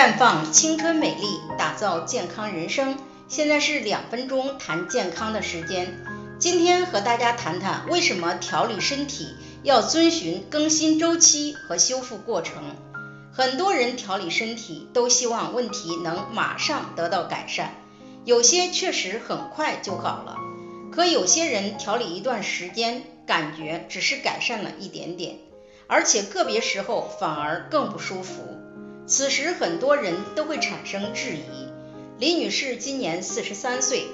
绽放青春美丽，打造健康人生。现在是两分钟谈健康的时间。今天和大家谈谈为什么调理身体要遵循更新周期和修复过程。很多人调理身体都希望问题能马上得到改善，有些确实很快就好了。可有些人调理一段时间，感觉只是改善了一点点，而且个别时候反而更不舒服。此时很多人都会产生质疑。李女士今年四十三岁，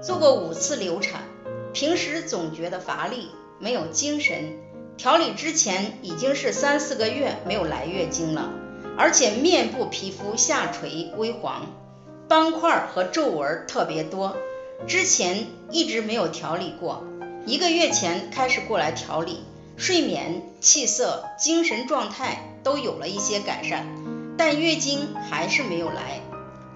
做过五次流产，平时总觉得乏力，没有精神。调理之前已经是三四个月没有来月经了，而且面部皮肤下垂微黄，斑块和皱纹特别多。之前一直没有调理过，一个月前开始过来调理，睡眠、气色、精神状态都有了一些改善，但月经还是没有来。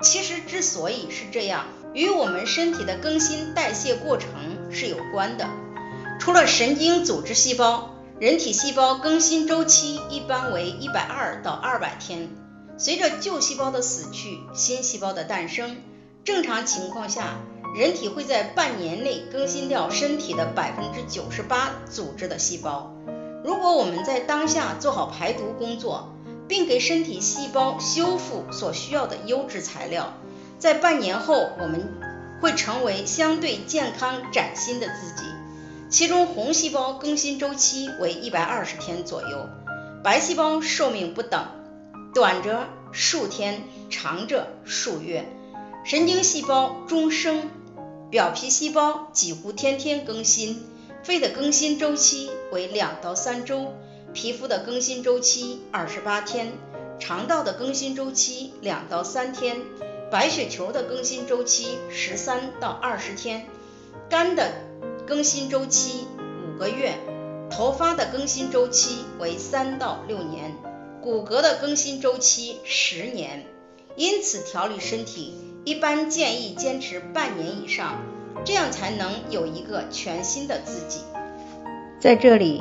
其实之所以是这样，与我们身体的更新代谢过程是有关的。除了神经组织细胞，人体细胞更新周期一般为一百二到二百天，随着旧细胞的死去，新细胞的诞生，正常情况下。人体会在半年内更新掉身体的百分之九十八组织的细胞。如果我们在当下做好排毒工作，并给身体细胞修复所需要的优质材料，在半年后我们会成为相对健康崭新的自己。其中红细胞更新周期为一百二十天左右，白细胞寿命不等，短则数天，长者数月。神经细胞终生。表皮细胞几乎天天更新，肺的更新周期为两到三周，皮肤的更新周期二十八天，肠道的更新周期两到三天，白血球的更新周期十三到二十天，肝的更新周期五个月，头发的更新周期为三到六年，骨骼的更新周期十年。因此，调理身体。一般建议坚持半年以上，这样才能有一个全新的自己。在这里，